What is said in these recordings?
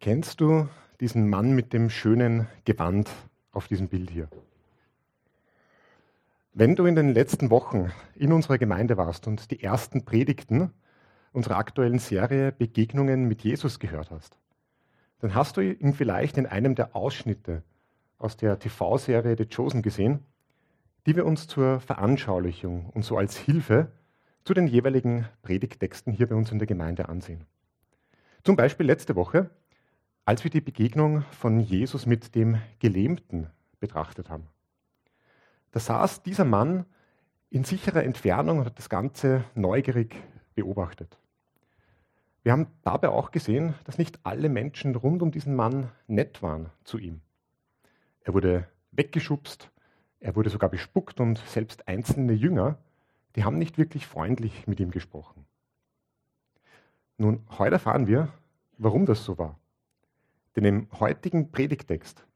Kennst du diesen Mann mit dem schönen Gewand auf diesem Bild hier? Wenn du in den letzten Wochen in unserer Gemeinde warst und die ersten Predigten unserer aktuellen Serie Begegnungen mit Jesus gehört hast, dann hast du ihn vielleicht in einem der Ausschnitte aus der TV-Serie The Chosen gesehen, die wir uns zur Veranschaulichung und so als Hilfe zu den jeweiligen Predigtexten hier bei uns in der Gemeinde ansehen. Zum Beispiel letzte Woche als wir die Begegnung von Jesus mit dem Gelähmten betrachtet haben. Da saß dieser Mann in sicherer Entfernung und hat das Ganze neugierig beobachtet. Wir haben dabei auch gesehen, dass nicht alle Menschen rund um diesen Mann nett waren zu ihm. Er wurde weggeschubst, er wurde sogar bespuckt und selbst einzelne Jünger, die haben nicht wirklich freundlich mit ihm gesprochen. Nun, heute erfahren wir, warum das so war. Denn im heutigen Predigtext,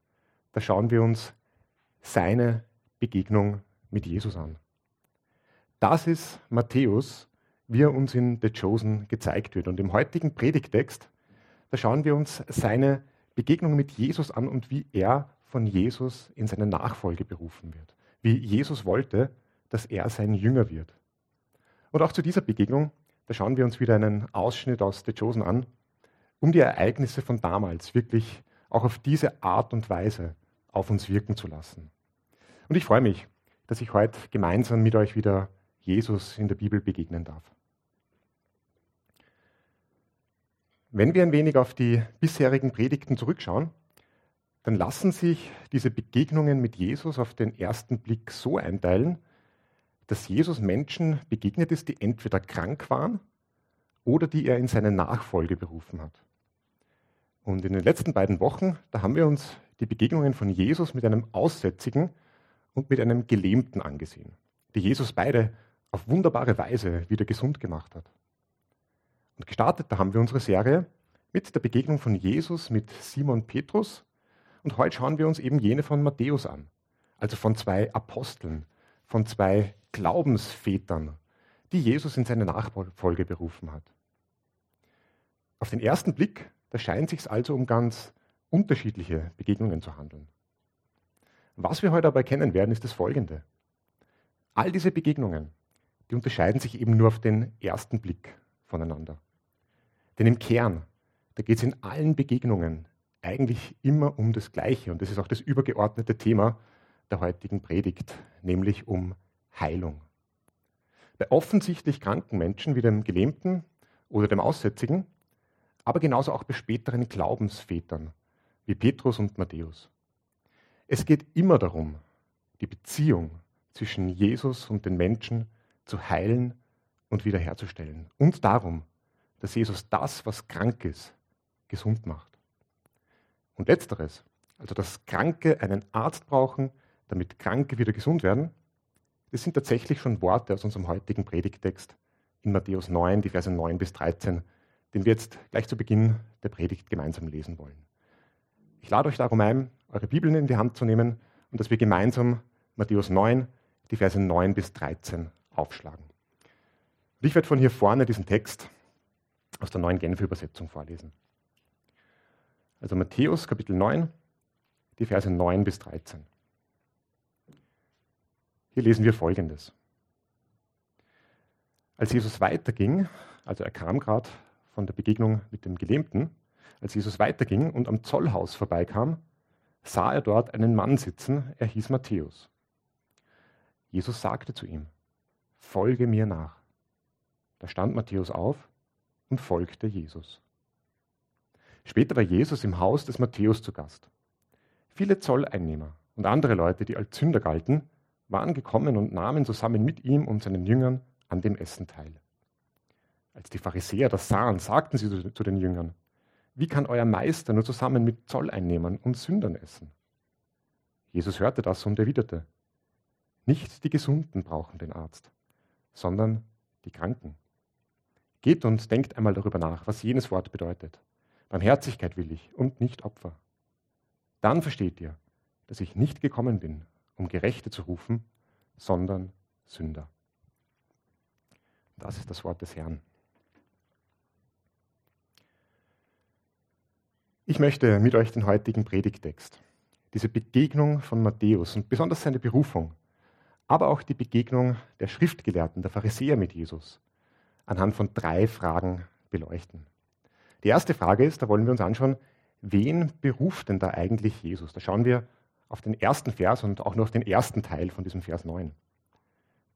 da schauen wir uns seine Begegnung mit Jesus an. Das ist Matthäus, wie er uns in The Chosen gezeigt wird. Und im heutigen Predigtext, da schauen wir uns seine Begegnung mit Jesus an und wie er von Jesus in seine Nachfolge berufen wird. Wie Jesus wollte, dass er sein Jünger wird. Und auch zu dieser Begegnung, da schauen wir uns wieder einen Ausschnitt aus The Chosen an, um die Ereignisse von damals wirklich auch auf diese Art und Weise auf uns wirken zu lassen. Und ich freue mich, dass ich heute gemeinsam mit euch wieder Jesus in der Bibel begegnen darf. Wenn wir ein wenig auf die bisherigen Predigten zurückschauen, dann lassen sich diese Begegnungen mit Jesus auf den ersten Blick so einteilen, dass Jesus Menschen begegnet ist, die entweder krank waren oder die er in seine Nachfolge berufen hat. Und in den letzten beiden Wochen, da haben wir uns die Begegnungen von Jesus mit einem Aussätzigen und mit einem Gelähmten angesehen, die Jesus beide auf wunderbare Weise wieder gesund gemacht hat. Und gestartet, da haben wir unsere Serie mit der Begegnung von Jesus mit Simon Petrus. Und heute schauen wir uns eben jene von Matthäus an, also von zwei Aposteln, von zwei Glaubensvätern, die Jesus in seine Nachfolge berufen hat. Auf den ersten Blick da scheint sich also um ganz unterschiedliche Begegnungen zu handeln. Was wir heute aber erkennen werden, ist das Folgende. All diese Begegnungen, die unterscheiden sich eben nur auf den ersten Blick voneinander. Denn im Kern, da geht es in allen Begegnungen eigentlich immer um das Gleiche. Und das ist auch das übergeordnete Thema der heutigen Predigt, nämlich um Heilung. Bei offensichtlich kranken Menschen wie dem Gelähmten oder dem Aussätzigen, aber genauso auch bei späteren Glaubensvätern wie Petrus und Matthäus. Es geht immer darum, die Beziehung zwischen Jesus und den Menschen zu heilen und wiederherzustellen. Und darum, dass Jesus das, was krank ist, gesund macht. Und letzteres, also dass Kranke einen Arzt brauchen, damit Kranke wieder gesund werden, das sind tatsächlich schon Worte aus unserem heutigen Predigtext in Matthäus 9, die Verse 9 bis 13, den wir jetzt gleich zu Beginn der Predigt gemeinsam lesen wollen. Ich lade euch darum ein, eure Bibeln in die Hand zu nehmen und dass wir gemeinsam Matthäus 9, die Verse 9 bis 13 aufschlagen. Und ich werde von hier vorne diesen Text aus der neuen Genfer Übersetzung vorlesen. Also Matthäus Kapitel 9, die Verse 9 bis 13. Hier lesen wir Folgendes. Als Jesus weiterging, also er kam gerade von der Begegnung mit dem Gelähmten, als Jesus weiterging und am Zollhaus vorbeikam, sah er dort einen Mann sitzen, er hieß Matthäus. Jesus sagte zu ihm, Folge mir nach. Da stand Matthäus auf und folgte Jesus. Später war Jesus im Haus des Matthäus zu Gast. Viele Zolleinnehmer und andere Leute, die als Sünder galten, waren gekommen und nahmen zusammen mit ihm und seinen Jüngern an dem Essen teil. Als die Pharisäer das sahen, sagten sie zu den Jüngern, wie kann euer Meister nur zusammen mit Zolleinnehmern und Sündern essen? Jesus hörte das und erwiderte, nicht die Gesunden brauchen den Arzt, sondern die Kranken. Geht und denkt einmal darüber nach, was jenes Wort bedeutet. Barmherzigkeit will ich und nicht Opfer. Dann versteht ihr, dass ich nicht gekommen bin, um Gerechte zu rufen, sondern Sünder. Das ist das Wort des Herrn. Ich möchte mit euch den heutigen Predigtext, diese Begegnung von Matthäus und besonders seine Berufung, aber auch die Begegnung der Schriftgelehrten, der Pharisäer mit Jesus, anhand von drei Fragen beleuchten. Die erste Frage ist, da wollen wir uns anschauen, wen beruft denn da eigentlich Jesus? Da schauen wir auf den ersten Vers und auch nur auf den ersten Teil von diesem Vers 9.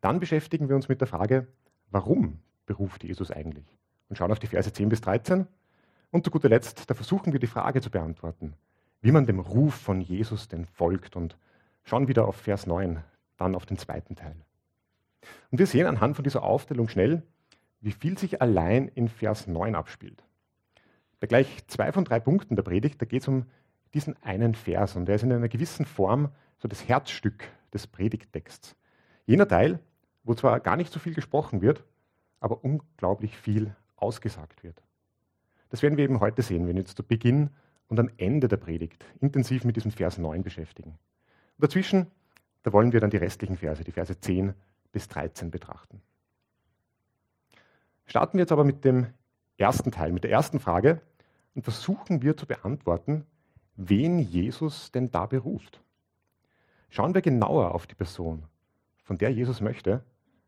Dann beschäftigen wir uns mit der Frage, warum beruft Jesus eigentlich? Und schauen auf die Verse 10 bis 13 und zu guter Letzt, da versuchen wir die Frage zu beantworten, wie man dem Ruf von Jesus denn folgt und schauen wieder auf Vers 9, dann auf den zweiten Teil. Und wir sehen anhand von dieser Aufstellung schnell, wie viel sich allein in Vers 9 abspielt. Bei gleich zwei von drei Punkten der Predigt, da geht es um diesen einen Vers und der ist in einer gewissen Form so das Herzstück des Predigttexts. Jener Teil, wo zwar gar nicht so viel gesprochen wird, aber unglaublich viel ausgesagt wird. Das werden wir eben heute sehen, wenn wir uns zu Beginn und am Ende der Predigt intensiv mit diesem Vers 9 beschäftigen. Und dazwischen, da wollen wir dann die restlichen Verse, die Verse 10 bis 13 betrachten. Starten wir jetzt aber mit dem ersten Teil, mit der ersten Frage und versuchen wir zu beantworten, wen Jesus denn da beruft. Schauen wir genauer auf die Person, von der Jesus möchte,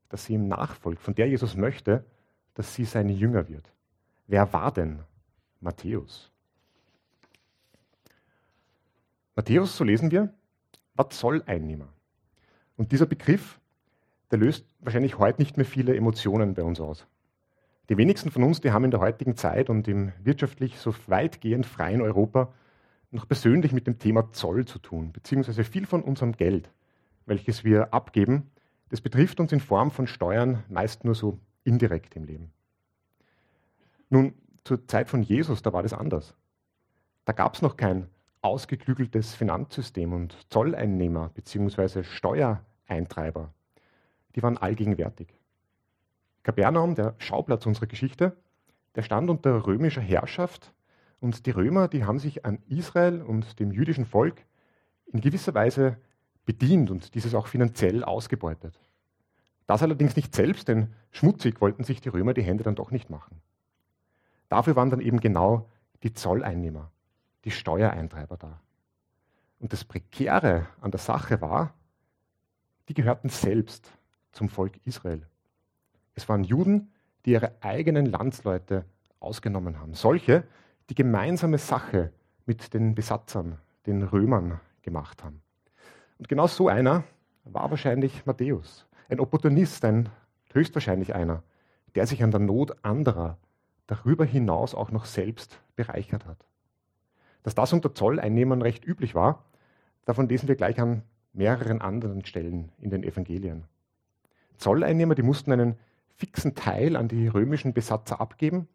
dass sie ihm nachfolgt, von der Jesus möchte, dass sie seine Jünger wird. Wer war denn Matthäus? Matthäus, so lesen wir, war Zolleinnehmer. Und dieser Begriff, der löst wahrscheinlich heute nicht mehr viele Emotionen bei uns aus. Die wenigsten von uns, die haben in der heutigen Zeit und im wirtschaftlich so weitgehend freien Europa noch persönlich mit dem Thema Zoll zu tun, beziehungsweise viel von unserem Geld, welches wir abgeben, das betrifft uns in Form von Steuern meist nur so indirekt im Leben. Nun, zur Zeit von Jesus, da war das anders. Da gab es noch kein ausgeklügeltes Finanzsystem und Zolleinnehmer bzw. Steuereintreiber. Die waren allgegenwärtig. Kapernaum, der Schauplatz unserer Geschichte, der stand unter römischer Herrschaft und die Römer, die haben sich an Israel und dem jüdischen Volk in gewisser Weise bedient und dieses auch finanziell ausgebeutet. Das allerdings nicht selbst, denn schmutzig wollten sich die Römer die Hände dann doch nicht machen. Dafür waren dann eben genau die Zolleinnehmer, die Steuereintreiber da. Und das Prekäre an der Sache war, die gehörten selbst zum Volk Israel. Es waren Juden, die ihre eigenen Landsleute ausgenommen haben. Solche, die gemeinsame Sache mit den Besatzern, den Römern gemacht haben. Und genau so einer war wahrscheinlich Matthäus. Ein Opportunist, ein höchstwahrscheinlich einer, der sich an der Not anderer darüber hinaus auch noch selbst bereichert hat. Dass das unter Zolleinnehmern recht üblich war, davon lesen wir gleich an mehreren anderen Stellen in den Evangelien. Zolleinnehmer, die mussten einen fixen Teil an die römischen Besatzer abgeben,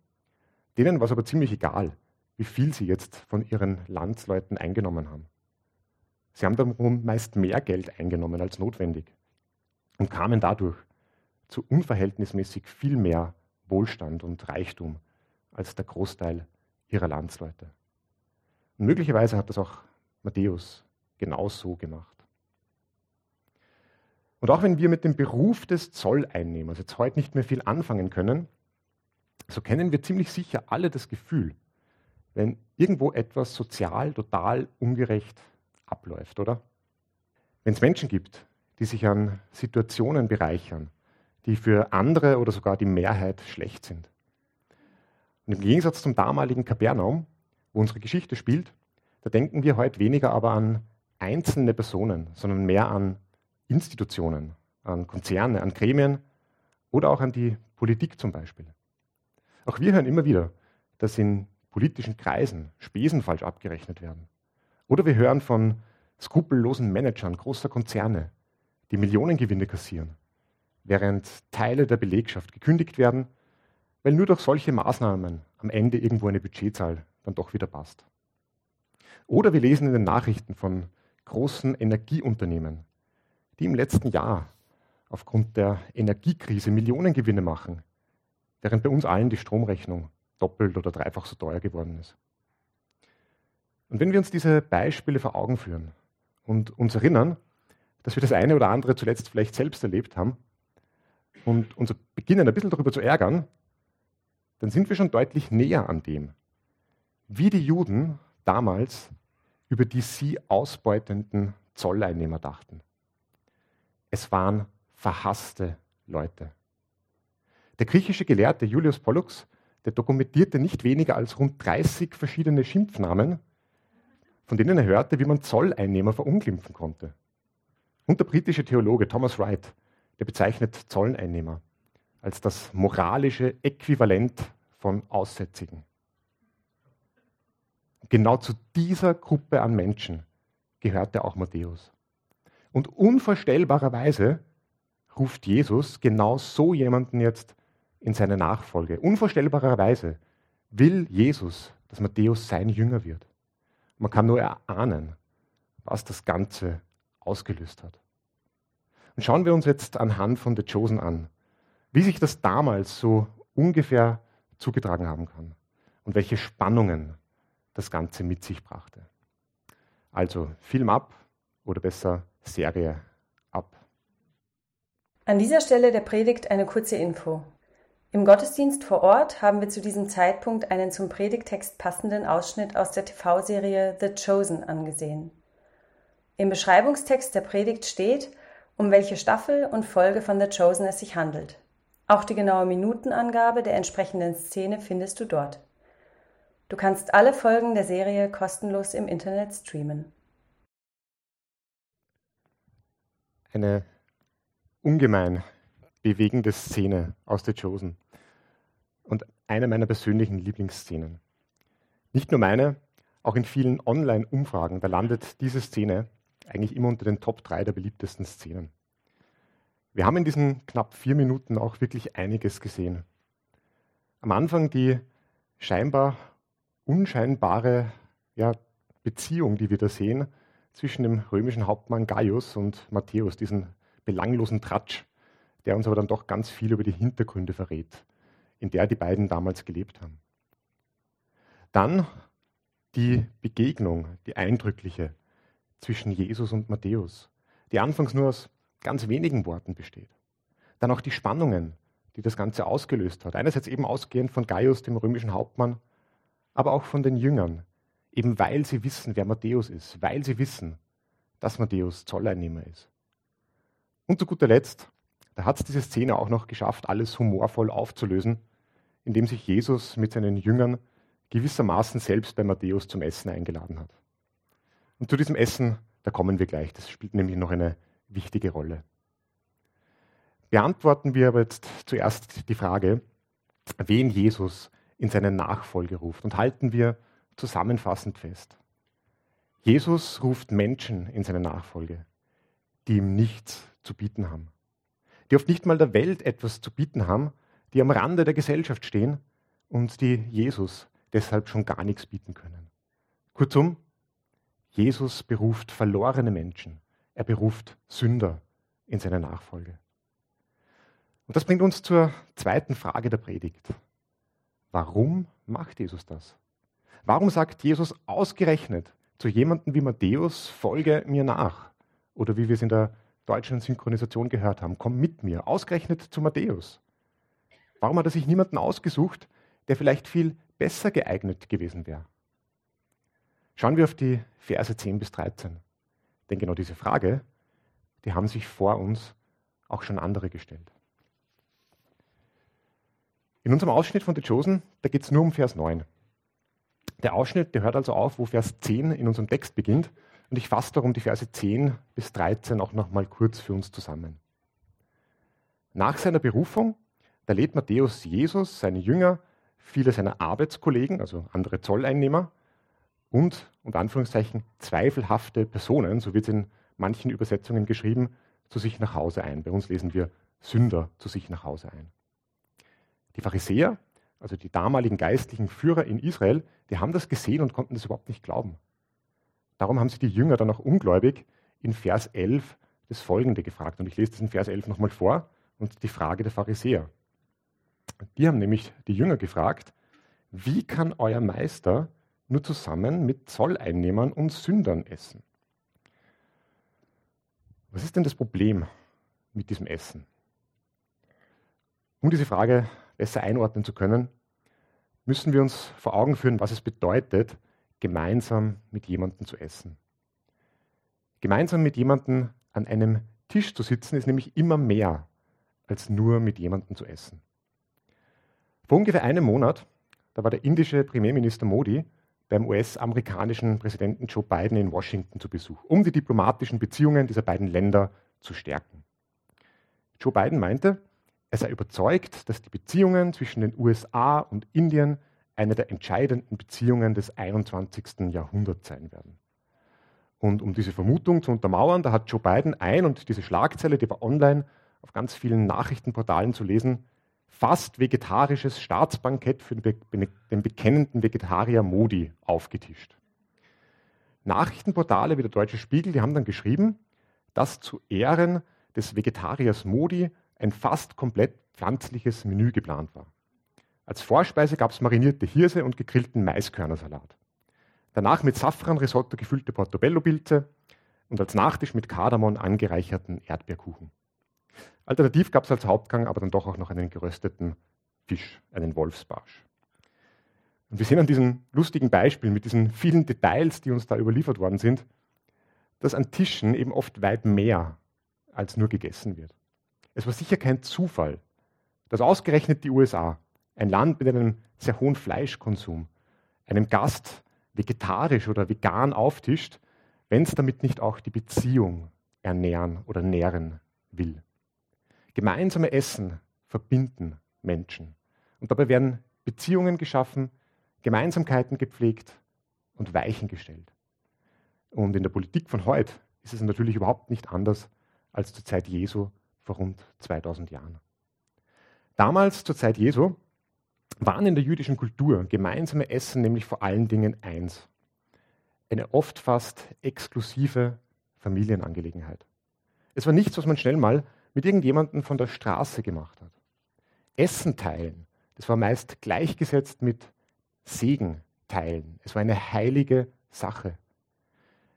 denen war es aber ziemlich egal, wie viel sie jetzt von ihren Landsleuten eingenommen haben. Sie haben darum meist mehr Geld eingenommen als notwendig und kamen dadurch zu unverhältnismäßig viel mehr Wohlstand und Reichtum als der Großteil ihrer Landsleute. Und möglicherweise hat das auch Matthäus genauso gemacht. Und auch wenn wir mit dem Beruf des Zolleinnehmers jetzt heute nicht mehr viel anfangen können, so kennen wir ziemlich sicher alle das Gefühl, wenn irgendwo etwas sozial total ungerecht abläuft, oder? Wenn es Menschen gibt, die sich an Situationen bereichern, die für andere oder sogar die Mehrheit schlecht sind. Und im Gegensatz zum damaligen Kapernaum, wo unsere Geschichte spielt, da denken wir heute weniger aber an einzelne Personen, sondern mehr an Institutionen, an Konzerne, an Gremien oder auch an die Politik zum Beispiel. Auch wir hören immer wieder, dass in politischen Kreisen Spesen falsch abgerechnet werden. Oder wir hören von skrupellosen Managern großer Konzerne, die Millionengewinne kassieren, während Teile der Belegschaft gekündigt werden, weil nur durch solche Maßnahmen am Ende irgendwo eine Budgetzahl dann doch wieder passt. Oder wir lesen in den Nachrichten von großen Energieunternehmen, die im letzten Jahr aufgrund der Energiekrise Millionengewinne machen, während bei uns allen die Stromrechnung doppelt oder dreifach so teuer geworden ist. Und wenn wir uns diese Beispiele vor Augen führen und uns erinnern, dass wir das eine oder andere zuletzt vielleicht selbst erlebt haben und uns beginnen ein bisschen darüber zu ärgern, dann sind wir schon deutlich näher an dem, wie die Juden damals über die sie ausbeutenden Zolleinnehmer dachten. Es waren verhasste Leute. Der griechische Gelehrte Julius Pollux, der dokumentierte nicht weniger als rund 30 verschiedene Schimpfnamen, von denen er hörte, wie man Zolleinnehmer verunglimpfen konnte. Und der britische Theologe Thomas Wright, der bezeichnet Zolleinnehmer als das moralische Äquivalent von Aussätzigen. Genau zu dieser Gruppe an Menschen gehörte auch Matthäus. Und unvorstellbarerweise ruft Jesus genau so jemanden jetzt in seine Nachfolge. Unvorstellbarerweise will Jesus, dass Matthäus sein Jünger wird. Man kann nur erahnen, was das Ganze ausgelöst hat. Und schauen wir uns jetzt anhand von The Chosen an, wie sich das damals so ungefähr zugetragen haben kann und welche Spannungen das Ganze mit sich brachte. Also Film ab oder besser Serie ab. An dieser Stelle der Predigt eine kurze Info. Im Gottesdienst vor Ort haben wir zu diesem Zeitpunkt einen zum Predigtext passenden Ausschnitt aus der TV-Serie The Chosen angesehen. Im Beschreibungstext der Predigt steht, um welche Staffel und Folge von The Chosen es sich handelt. Auch die genaue Minutenangabe der entsprechenden Szene findest du dort. Du kannst alle Folgen der Serie kostenlos im Internet streamen. Eine ungemein bewegende Szene aus The Chosen und eine meiner persönlichen Lieblingsszenen. Nicht nur meine, auch in vielen Online-Umfragen, da landet diese Szene eigentlich immer unter den Top 3 der beliebtesten Szenen. Wir haben in diesen knapp vier Minuten auch wirklich einiges gesehen. Am Anfang die scheinbar unscheinbare ja, Beziehung, die wir da sehen, zwischen dem römischen Hauptmann Gaius und Matthäus, diesen belanglosen Tratsch, der uns aber dann doch ganz viel über die Hintergründe verrät, in der die beiden damals gelebt haben. Dann die Begegnung, die eindrückliche zwischen Jesus und Matthäus, die anfangs nur aus ganz wenigen Worten besteht. Dann auch die Spannungen, die das Ganze ausgelöst hat. Einerseits eben ausgehend von Gaius, dem römischen Hauptmann, aber auch von den Jüngern, eben weil sie wissen, wer Matthäus ist, weil sie wissen, dass Matthäus Zolleinnehmer ist. Und zu guter Letzt, da hat es diese Szene auch noch geschafft, alles humorvoll aufzulösen, indem sich Jesus mit seinen Jüngern gewissermaßen selbst bei Matthäus zum Essen eingeladen hat. Und zu diesem Essen, da kommen wir gleich, das spielt nämlich noch eine wichtige Rolle. Beantworten wir aber jetzt zuerst die Frage, wen Jesus in seine Nachfolge ruft und halten wir zusammenfassend fest. Jesus ruft Menschen in seine Nachfolge, die ihm nichts zu bieten haben, die oft nicht mal der Welt etwas zu bieten haben, die am Rande der Gesellschaft stehen und die Jesus deshalb schon gar nichts bieten können. Kurzum, Jesus beruft verlorene Menschen, er beruft Sünder in seine Nachfolge. Und das bringt uns zur zweiten Frage der Predigt. Warum macht Jesus das? Warum sagt Jesus ausgerechnet zu jemandem wie Matthäus, folge mir nach? Oder wie wir es in der deutschen Synchronisation gehört haben, komm mit mir, ausgerechnet zu Matthäus. Warum hat er sich niemanden ausgesucht, der vielleicht viel besser geeignet gewesen wäre? Schauen wir auf die Verse 10 bis 13. Denn genau diese Frage, die haben sich vor uns auch schon andere gestellt. In unserem Ausschnitt von The Chosen, da geht es nur um Vers 9. Der Ausschnitt, der hört also auf, wo Vers 10 in unserem Text beginnt. Und ich fasse darum die Verse 10 bis 13 auch noch mal kurz für uns zusammen. Nach seiner Berufung, da lädt Matthäus Jesus, seine Jünger, viele seiner Arbeitskollegen, also andere Zolleinnehmer, und, unter Anführungszeichen, zweifelhafte Personen, so wird es in manchen Übersetzungen geschrieben, zu sich nach Hause ein. Bei uns lesen wir Sünder zu sich nach Hause ein. Die Pharisäer, also die damaligen geistlichen Führer in Israel, die haben das gesehen und konnten das überhaupt nicht glauben. Darum haben sie die Jünger dann auch ungläubig in Vers 11 das Folgende gefragt. Und ich lese diesen Vers 11 nochmal vor und die Frage der Pharisäer. Die haben nämlich die Jünger gefragt, wie kann euer Meister nur zusammen mit Zolleinnehmern und Sündern essen. Was ist denn das Problem mit diesem Essen? Um diese Frage besser einordnen zu können, müssen wir uns vor Augen führen, was es bedeutet, gemeinsam mit jemandem zu essen. Gemeinsam mit jemandem an einem Tisch zu sitzen, ist nämlich immer mehr als nur mit jemandem zu essen. Vor ungefähr einem Monat, da war der indische Premierminister Modi beim US-amerikanischen Präsidenten Joe Biden in Washington zu Besuch, um die diplomatischen Beziehungen dieser beiden Länder zu stärken. Joe Biden meinte, er sei überzeugt, dass die Beziehungen zwischen den USA und Indien eine der entscheidenden Beziehungen des 21. Jahrhunderts sein werden. Und um diese Vermutung zu untermauern, da hat Joe Biden ein, und diese Schlagzeile, die war online auf ganz vielen Nachrichtenportalen zu lesen, fast vegetarisches Staatsbankett für den bekennenden Vegetarier Modi aufgetischt. Nachrichtenportale wie der Deutsche Spiegel, die haben dann geschrieben, dass zu Ehren des Vegetariers Modi ein fast komplett pflanzliches Menü geplant war. Als Vorspeise gab es marinierte Hirse und gegrillten Maiskörnersalat. Danach mit Safran-Risotto gefüllte Portobello-Pilze und als Nachtisch mit Kardamom angereicherten Erdbeerkuchen. Alternativ gab es als Hauptgang aber dann doch auch noch einen gerösteten Fisch, einen Wolfsbarsch. Und wir sehen an diesem lustigen Beispiel mit diesen vielen Details, die uns da überliefert worden sind, dass an Tischen eben oft weit mehr als nur gegessen wird. Es war sicher kein Zufall, dass ausgerechnet die USA, ein Land mit einem sehr hohen Fleischkonsum, einem Gast vegetarisch oder vegan auftischt, wenn es damit nicht auch die Beziehung ernähren oder nähren will. Gemeinsame Essen verbinden Menschen. Und dabei werden Beziehungen geschaffen, Gemeinsamkeiten gepflegt und Weichen gestellt. Und in der Politik von heute ist es natürlich überhaupt nicht anders als zur Zeit Jesu vor rund 2000 Jahren. Damals, zur Zeit Jesu, waren in der jüdischen Kultur gemeinsame Essen nämlich vor allen Dingen eins. Eine oft fast exklusive Familienangelegenheit. Es war nichts, was man schnell mal mit irgendjemandem von der Straße gemacht hat. Essen teilen, das war meist gleichgesetzt mit Segen teilen. Es war eine heilige Sache.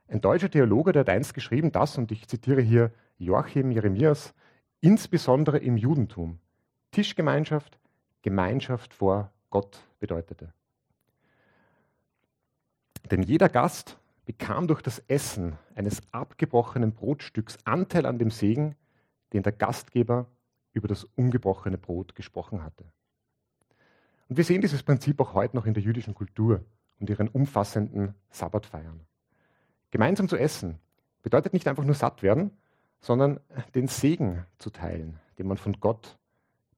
Ein deutscher Theologe, der hat einst geschrieben, das, und ich zitiere hier Joachim Jeremias, insbesondere im Judentum, Tischgemeinschaft, Gemeinschaft vor Gott bedeutete. Denn jeder Gast bekam durch das Essen eines abgebrochenen Brotstücks Anteil an dem Segen, den der Gastgeber über das ungebrochene Brot gesprochen hatte. Und wir sehen dieses Prinzip auch heute noch in der jüdischen Kultur und ihren umfassenden Sabbatfeiern. Gemeinsam zu essen bedeutet nicht einfach nur satt werden, sondern den Segen zu teilen, den man von Gott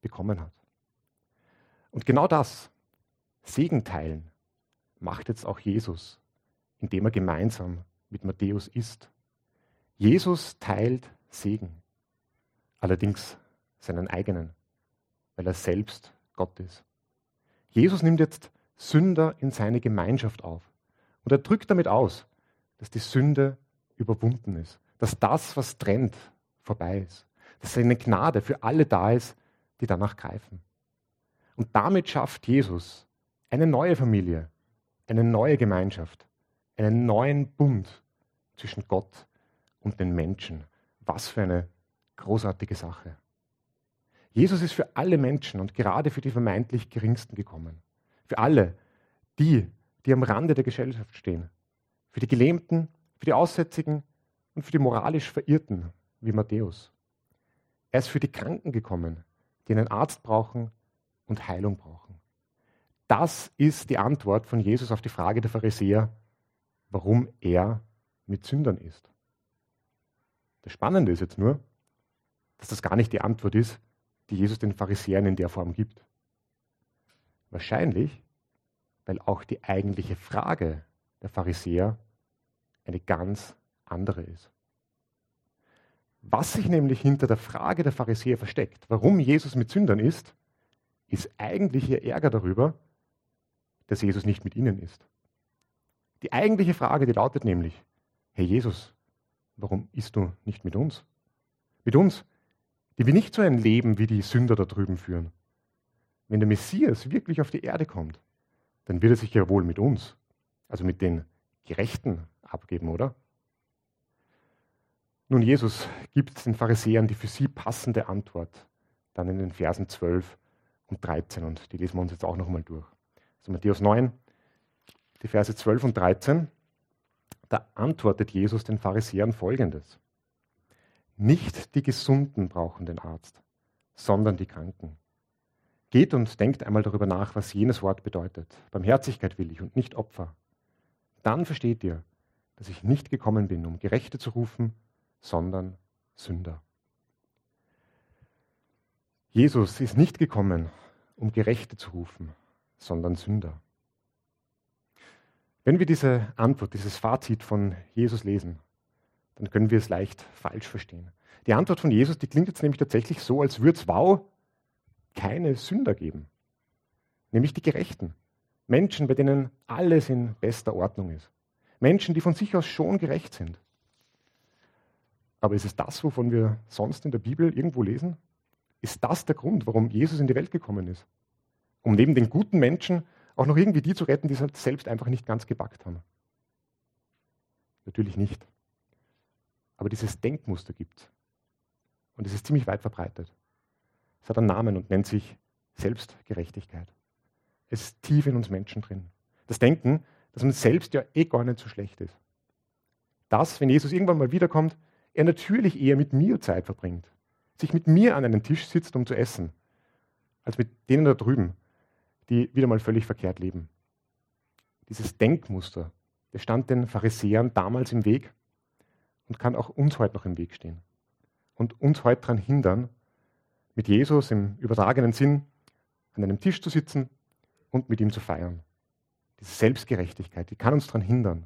bekommen hat. Und genau das, Segen teilen, macht jetzt auch Jesus, indem er gemeinsam mit Matthäus isst. Jesus teilt Segen, allerdings seinen eigenen, weil er selbst Gott ist. Jesus nimmt jetzt Sünder in seine Gemeinschaft auf und er drückt damit aus, dass die Sünde überwunden ist, dass das, was trennt, vorbei ist, dass seine Gnade für alle da ist, die danach greifen. Und damit schafft Jesus eine neue Familie, eine neue Gemeinschaft, einen neuen Bund zwischen Gott und den Menschen. Was für eine großartige Sache. Jesus ist für alle Menschen und gerade für die vermeintlich Geringsten gekommen. Für alle, die, die am Rande der Gesellschaft stehen. Für die Gelähmten, für die Aussätzigen und für die moralisch Verirrten, wie Matthäus. Er ist für die Kranken gekommen, die einen Arzt brauchen und Heilung brauchen. Das ist die Antwort von Jesus auf die Frage der Pharisäer, warum er mit Sündern ist. Das Spannende ist jetzt nur, dass das gar nicht die Antwort ist, die Jesus den Pharisäern in der Form gibt. Wahrscheinlich, weil auch die eigentliche Frage der Pharisäer eine ganz andere ist. Was sich nämlich hinter der Frage der Pharisäer versteckt, warum Jesus mit Sündern ist, ist eigentlich ihr Ärger darüber, dass Jesus nicht mit ihnen ist. Die eigentliche Frage, die lautet nämlich, Herr Jesus, warum isst du nicht mit uns? Mit uns, die wir nicht so ein Leben wie die Sünder da drüben führen. Wenn der Messias wirklich auf die Erde kommt, dann wird er sich ja wohl mit uns, also mit den Gerechten, abgeben, oder? Nun, Jesus gibt den Pharisäern die für sie passende Antwort, dann in den Versen 12 und 13. Und die lesen wir uns jetzt auch noch einmal durch. Also Matthäus 9, die Verse 12 und 13, da antwortet Jesus den Pharisäern folgendes. Nicht die Gesunden brauchen den Arzt, sondern die Kranken. Geht und denkt einmal darüber nach, was jenes Wort bedeutet. Barmherzigkeit will ich und nicht Opfer. Dann versteht ihr, dass ich nicht gekommen bin, um Gerechte zu rufen, sondern Sünder. Jesus ist nicht gekommen, um Gerechte zu rufen, sondern Sünder. Wenn wir diese Antwort, dieses Fazit von Jesus lesen, dann können wir es leicht falsch verstehen. Die Antwort von Jesus, die klingt jetzt nämlich tatsächlich so, als würde es, wow, keine Sünder geben. Nämlich die Gerechten. Menschen, bei denen alles in bester Ordnung ist. Menschen, die von sich aus schon gerecht sind. Aber ist es das, wovon wir sonst in der Bibel irgendwo lesen? Ist das der Grund, warum Jesus in die Welt gekommen ist? Um neben den guten Menschen auch noch irgendwie die zu retten, die es halt selbst einfach nicht ganz gebackt haben? Natürlich nicht. Aber dieses Denkmuster gibt es. Und es ist ziemlich weit verbreitet. Es hat einen Namen und nennt sich Selbstgerechtigkeit. Es ist tief in uns Menschen drin. Das Denken, dass man selbst ja eh gar nicht so schlecht ist. Das, wenn Jesus irgendwann mal wiederkommt, er natürlich eher mit mir Zeit verbringt, sich mit mir an einen Tisch sitzt, um zu essen, als mit denen da drüben, die wieder mal völlig verkehrt leben. Dieses Denkmuster, das stand den Pharisäern damals im Weg und kann auch uns heute noch im Weg stehen und uns heute daran hindern, mit Jesus im übertragenen Sinn an einem Tisch zu sitzen und mit ihm zu feiern. Diese Selbstgerechtigkeit, die kann uns daran hindern,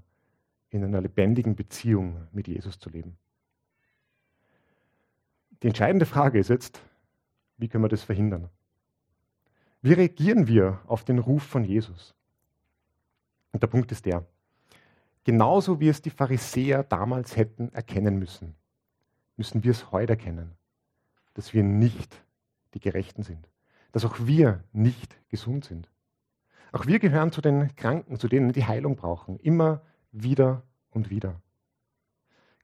in einer lebendigen Beziehung mit Jesus zu leben. Die entscheidende Frage ist jetzt, wie können wir das verhindern? Wie reagieren wir auf den Ruf von Jesus? Und der Punkt ist der, genauso wie es die Pharisäer damals hätten erkennen müssen, müssen wir es heute erkennen, dass wir nicht die Gerechten sind, dass auch wir nicht gesund sind. Auch wir gehören zu den Kranken, zu denen die Heilung brauchen, immer wieder und wieder.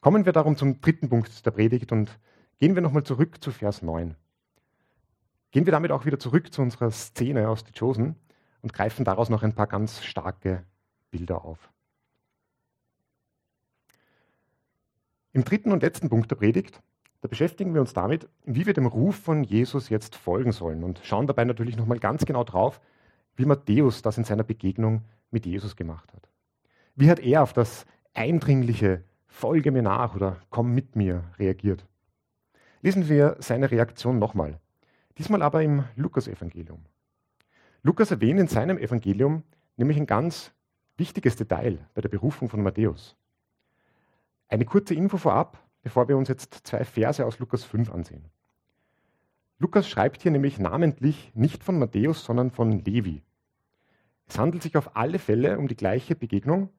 Kommen wir darum zum dritten Punkt der Predigt und Gehen wir nochmal zurück zu Vers 9. Gehen wir damit auch wieder zurück zu unserer Szene aus The Chosen und greifen daraus noch ein paar ganz starke Bilder auf. Im dritten und letzten Punkt der Predigt, da beschäftigen wir uns damit, wie wir dem Ruf von Jesus jetzt folgen sollen und schauen dabei natürlich nochmal ganz genau drauf, wie Matthäus das in seiner Begegnung mit Jesus gemacht hat. Wie hat er auf das eindringliche Folge mir nach oder komm mit mir reagiert? Lesen wir seine Reaktion nochmal. Diesmal aber im Lukas-Evangelium. Lukas erwähnt in seinem Evangelium nämlich ein ganz wichtiges Detail bei der Berufung von Matthäus. Eine kurze Info vorab, bevor wir uns jetzt zwei Verse aus Lukas 5 ansehen. Lukas schreibt hier nämlich namentlich nicht von Matthäus, sondern von Levi. Es handelt sich auf alle Fälle um die gleiche Begegnung.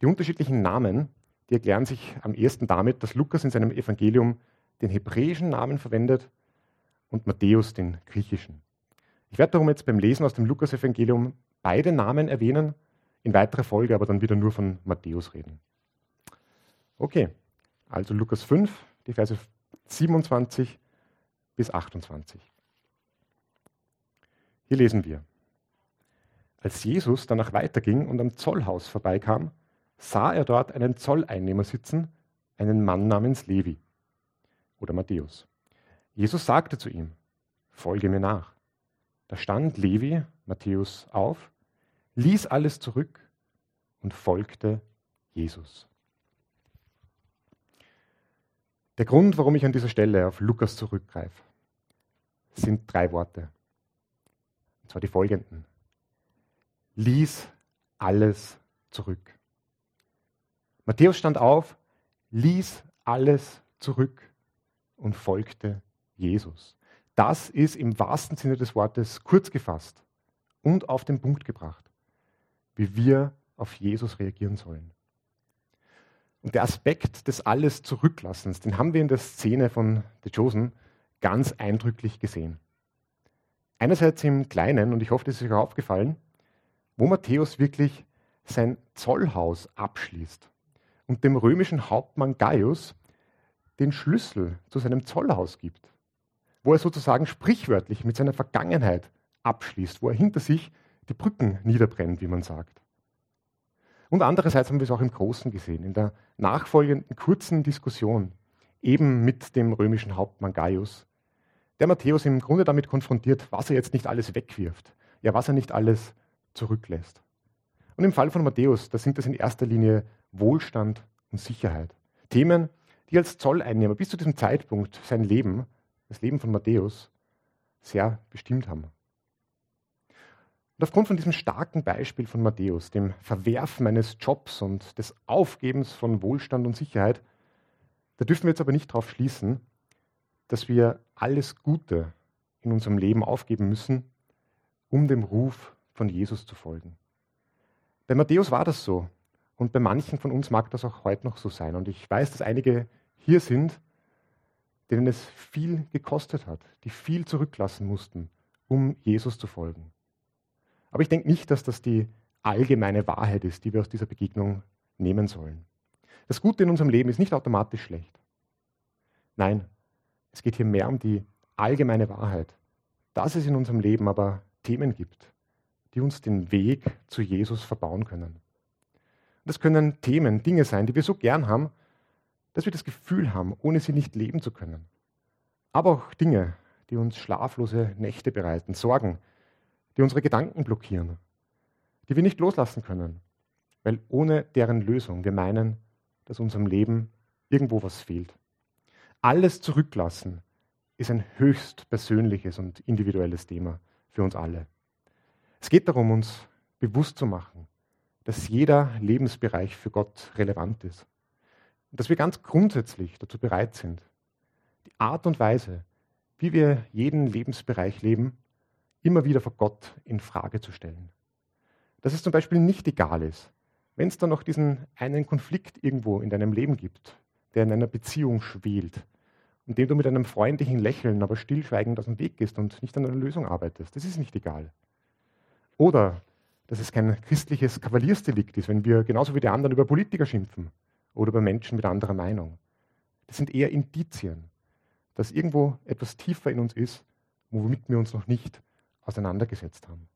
Die unterschiedlichen Namen, die erklären sich am ersten damit, dass Lukas in seinem Evangelium den hebräischen Namen verwendet und Matthäus den griechischen. Ich werde darum jetzt beim Lesen aus dem Lukas-Evangelium beide Namen erwähnen, in weiterer Folge aber dann wieder nur von Matthäus reden. Okay, also Lukas 5, die Verse 27 bis 28. Hier lesen wir. Als Jesus danach weiterging und am Zollhaus vorbeikam, sah er dort einen Zolleinnehmer sitzen, einen Mann namens Levi oder Matthäus. Jesus sagte zu ihm, folge mir nach. Da stand Levi, Matthäus, auf, ließ alles zurück und folgte Jesus. Der Grund, warum ich an dieser Stelle auf Lukas zurückgreife, sind drei Worte. Und zwar die folgenden. Ließ alles zurück. Matthäus stand auf, ließ alles zurück und folgte Jesus. Das ist im wahrsten Sinne des Wortes kurz gefasst und auf den Punkt gebracht, wie wir auf Jesus reagieren sollen. Und der Aspekt des Alles Zurücklassens, den haben wir in der Szene von The Chosen ganz eindrücklich gesehen. Einerseits im Kleinen, und ich hoffe, das ist euch auch aufgefallen, wo Matthäus wirklich sein Zollhaus abschließt und dem römischen Hauptmann Gaius den Schlüssel zu seinem Zollhaus gibt, wo er sozusagen sprichwörtlich mit seiner Vergangenheit abschließt, wo er hinter sich die Brücken niederbrennt, wie man sagt. Und andererseits haben wir es auch im Großen gesehen, in der nachfolgenden kurzen Diskussion, eben mit dem römischen Hauptmann Gaius, der Matthäus im Grunde damit konfrontiert, was er jetzt nicht alles wegwirft, ja, was er nicht alles zurücklässt. Und im Fall von Matthäus, da sind das in erster Linie Wohlstand und Sicherheit. Themen, die als Zolleinnehmer bis zu diesem Zeitpunkt sein Leben, das Leben von Matthäus, sehr bestimmt haben. Und aufgrund von diesem starken Beispiel von Matthäus, dem Verwerfen eines Jobs und des Aufgebens von Wohlstand und Sicherheit, da dürfen wir jetzt aber nicht darauf schließen, dass wir alles Gute in unserem Leben aufgeben müssen, um dem Ruf von Jesus zu folgen. Bei Matthäus war das so. Und bei manchen von uns mag das auch heute noch so sein. Und ich weiß, dass einige hier sind, denen es viel gekostet hat, die viel zurücklassen mussten, um Jesus zu folgen. Aber ich denke nicht, dass das die allgemeine Wahrheit ist, die wir aus dieser Begegnung nehmen sollen. Das Gute in unserem Leben ist nicht automatisch schlecht. Nein, es geht hier mehr um die allgemeine Wahrheit, dass es in unserem Leben aber Themen gibt, die uns den Weg zu Jesus verbauen können. Das können Themen, Dinge sein, die wir so gern haben, dass wir das Gefühl haben, ohne sie nicht leben zu können. Aber auch Dinge, die uns schlaflose Nächte bereiten, Sorgen, die unsere Gedanken blockieren, die wir nicht loslassen können, weil ohne deren Lösung wir meinen, dass unserem Leben irgendwo was fehlt. Alles zurücklassen ist ein höchst persönliches und individuelles Thema für uns alle. Es geht darum, uns bewusst zu machen, dass jeder Lebensbereich für Gott relevant ist. Und dass wir ganz grundsätzlich dazu bereit sind, die Art und Weise, wie wir jeden Lebensbereich leben, immer wieder vor Gott in Frage zu stellen. Dass es zum Beispiel nicht egal ist, wenn es da noch diesen einen Konflikt irgendwo in deinem Leben gibt, der in einer Beziehung schwelt, und dem du mit einem freundlichen Lächeln, aber stillschweigend aus dem Weg gehst und nicht an einer Lösung arbeitest. Das ist nicht egal. Oder dass es kein christliches Kavaliersdelikt ist, wenn wir genauso wie die anderen über Politiker schimpfen oder über Menschen mit anderer Meinung. Das sind eher Indizien, dass irgendwo etwas tiefer in uns ist, womit wir uns noch nicht auseinandergesetzt haben.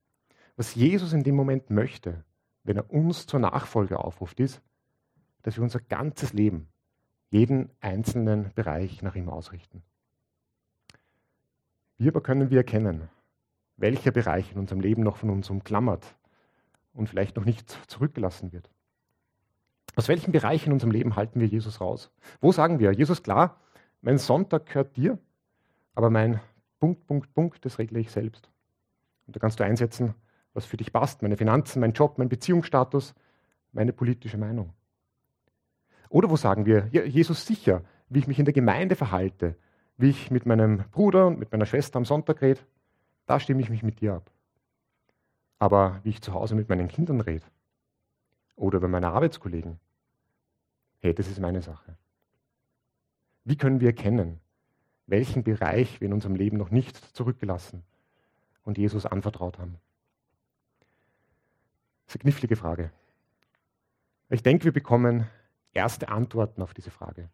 Was Jesus in dem Moment möchte, wenn er uns zur Nachfolge aufruft, ist, dass wir unser ganzes Leben, jeden einzelnen Bereich nach ihm ausrichten. Wie aber können wir erkennen, welcher Bereich in unserem Leben noch von uns umklammert und vielleicht noch nicht zurückgelassen wird? Aus welchem Bereich in unserem Leben halten wir Jesus raus? Wo sagen wir, Jesus, klar, mein Sonntag gehört dir, aber mein Punkt, Punkt, Punkt, das regle ich selbst. Und da kannst du einsetzen, was für dich passt. Meine Finanzen, mein Job, mein Beziehungsstatus, meine politische Meinung. Oder wo sagen wir, Jesus sicher, wie ich mich in der Gemeinde verhalte, wie ich mit meinem Bruder und mit meiner Schwester am Sonntag rede, da stimme ich mich mit dir ab. Aber wie ich zu Hause mit meinen Kindern rede oder bei meinen Arbeitskollegen, hey, das ist meine Sache. Wie können wir erkennen, welchen Bereich wir in unserem Leben noch nicht zurückgelassen und Jesus anvertraut haben? Das ist eine knifflige Frage. Ich denke, wir bekommen erste Antworten auf diese Frage.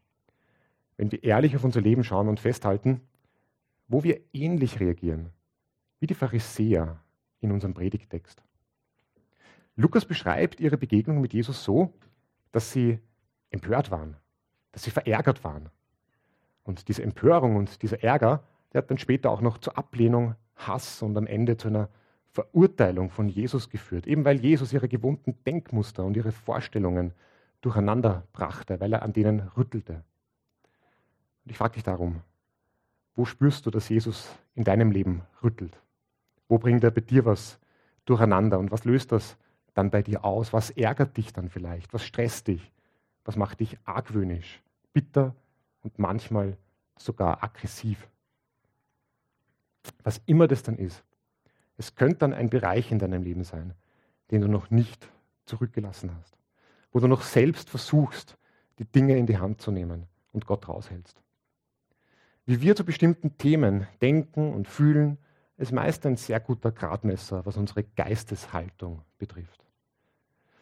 Wenn wir ehrlich auf unser Leben schauen und festhalten, wo wir ähnlich reagieren, wie die Pharisäer in unserem Predigtext. Lukas beschreibt ihre Begegnung mit Jesus so, dass sie empört waren, dass sie verärgert waren. Und diese Empörung und dieser Ärger, der hat dann später auch noch zur Ablehnung, Hass und am Ende zu einer Verurteilung von Jesus geführt, eben weil Jesus ihre gewohnten Denkmuster und ihre Vorstellungen durcheinander brachte, weil er an denen rüttelte. Und ich frage dich darum, wo spürst du, dass Jesus in deinem Leben rüttelt? Wo bringt er bei dir was durcheinander und was löst das dann bei dir aus? Was ärgert dich dann vielleicht? Was stresst dich? Was macht dich argwöhnisch, bitter und manchmal sogar aggressiv? Was immer das dann ist, es könnte dann ein Bereich in deinem Leben sein, den du noch nicht zurückgelassen hast wo du noch selbst versuchst, die Dinge in die Hand zu nehmen und Gott raushältst. Wie wir zu bestimmten Themen denken und fühlen, ist meist ein sehr guter Gradmesser, was unsere Geisteshaltung betrifft.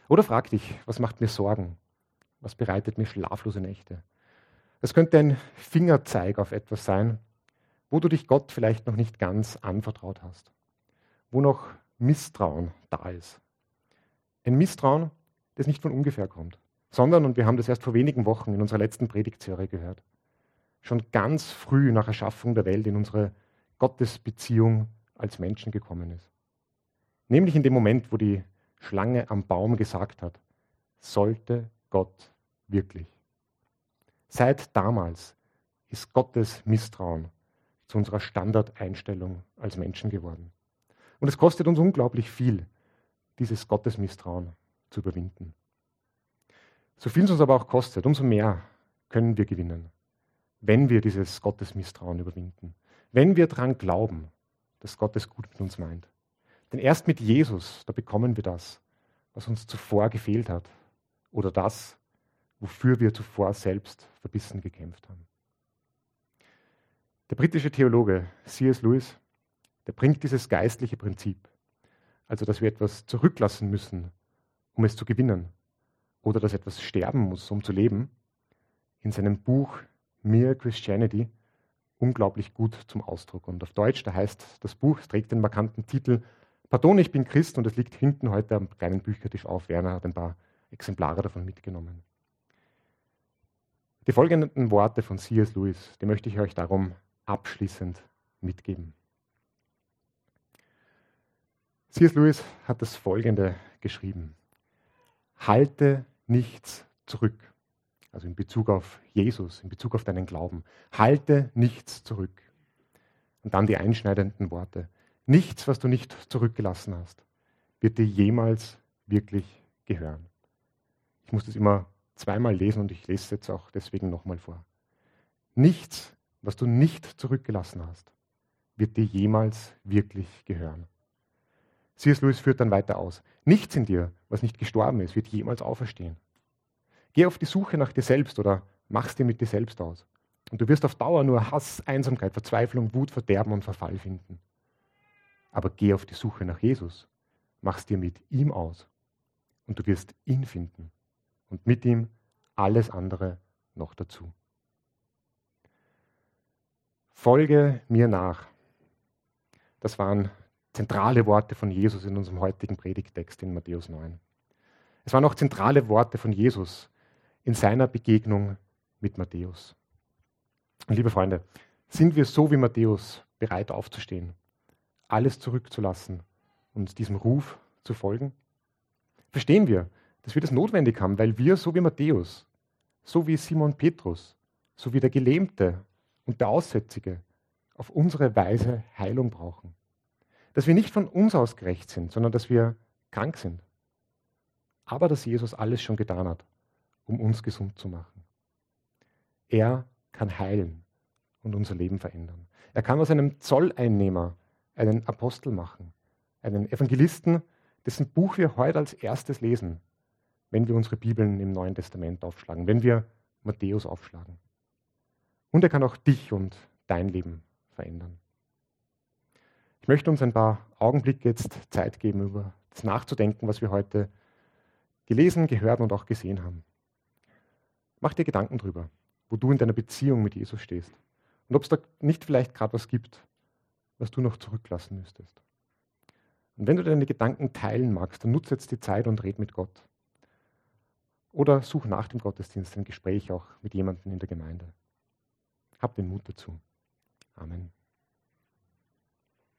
Oder frag dich, was macht mir Sorgen? Was bereitet mir schlaflose Nächte? Es könnte ein Fingerzeig auf etwas sein, wo du dich Gott vielleicht noch nicht ganz anvertraut hast, wo noch Misstrauen da ist. Ein Misstrauen, das nicht von ungefähr kommt, sondern, und wir haben das erst vor wenigen Wochen in unserer letzten Predigtserie gehört, schon ganz früh nach Erschaffung der Welt in unsere Gottesbeziehung als Menschen gekommen ist. Nämlich in dem Moment, wo die Schlange am Baum gesagt hat, sollte Gott wirklich. Seit damals ist Gottes Misstrauen zu unserer Standardeinstellung als Menschen geworden. Und es kostet uns unglaublich viel, dieses Gottesmisstrauen zu überwinden. So viel es uns aber auch kostet, umso mehr können wir gewinnen, wenn wir dieses Gottesmisstrauen überwinden, wenn wir daran glauben, dass Gott es gut mit uns meint. Denn erst mit Jesus, da bekommen wir das, was uns zuvor gefehlt hat oder das, wofür wir zuvor selbst verbissen gekämpft haben. Der britische Theologe C.S. Lewis, der bringt dieses geistliche Prinzip, also dass wir etwas zurücklassen müssen, um es zu gewinnen, oder dass etwas sterben muss, um zu leben, in seinem Buch Mere Christianity unglaublich gut zum Ausdruck. Und auf Deutsch, da heißt das Buch, es trägt den markanten Titel Pardon, ich bin Christ und es liegt hinten heute am kleinen Büchertisch auf. Werner hat ein paar Exemplare davon mitgenommen. Die folgenden Worte von C.S. Lewis, die möchte ich euch darum abschließend mitgeben. C.S. Lewis hat das folgende geschrieben. Halte nichts zurück. Also in Bezug auf Jesus, in Bezug auf deinen Glauben. Halte nichts zurück. Und dann die einschneidenden Worte. Nichts, was du nicht zurückgelassen hast, wird dir jemals wirklich gehören. Ich muss das immer zweimal lesen und ich lese es jetzt auch deswegen nochmal vor. Nichts, was du nicht zurückgelassen hast, wird dir jemals wirklich gehören. C.S. Lewis führt dann weiter aus. Nichts in dir, was nicht gestorben ist, wird jemals auferstehen. Geh auf die Suche nach dir selbst oder mach's dir mit dir selbst aus. Und du wirst auf Dauer nur Hass, Einsamkeit, Verzweiflung, Wut, Verderben und Verfall finden. Aber geh auf die Suche nach Jesus, mach's dir mit ihm aus und du wirst ihn finden und mit ihm alles andere noch dazu. Folge mir nach. Das waren zentrale Worte von Jesus in unserem heutigen Predigtext in Matthäus 9. Es waren auch zentrale Worte von Jesus in seiner Begegnung mit Matthäus. Und liebe Freunde, sind wir so wie Matthäus bereit aufzustehen, alles zurückzulassen und diesem Ruf zu folgen? Verstehen wir, dass wir das notwendig haben, weil wir, so wie Matthäus, so wie Simon Petrus, so wie der Gelähmte und der Aussätzige, auf unsere Weise Heilung brauchen. Dass wir nicht von uns aus gerecht sind, sondern dass wir krank sind. Aber dass Jesus alles schon getan hat, um uns gesund zu machen. Er kann heilen und unser Leben verändern. Er kann aus einem Zolleinnehmer einen Apostel machen, einen Evangelisten, dessen Buch wir heute als erstes lesen, wenn wir unsere Bibeln im Neuen Testament aufschlagen, wenn wir Matthäus aufschlagen. Und er kann auch dich und dein Leben verändern. Ich möchte uns ein paar Augenblicke jetzt Zeit geben, über das nachzudenken, was wir heute gelesen, gehört und auch gesehen haben. Mach dir Gedanken darüber, wo du in deiner Beziehung mit Jesus stehst und ob es da nicht vielleicht gerade was gibt, was du noch zurücklassen müsstest. Und wenn du deine Gedanken teilen magst, dann nutze jetzt die Zeit und red mit Gott. Oder such nach dem Gottesdienst ein Gespräch auch mit jemandem in der Gemeinde. Hab den Mut dazu. Amen.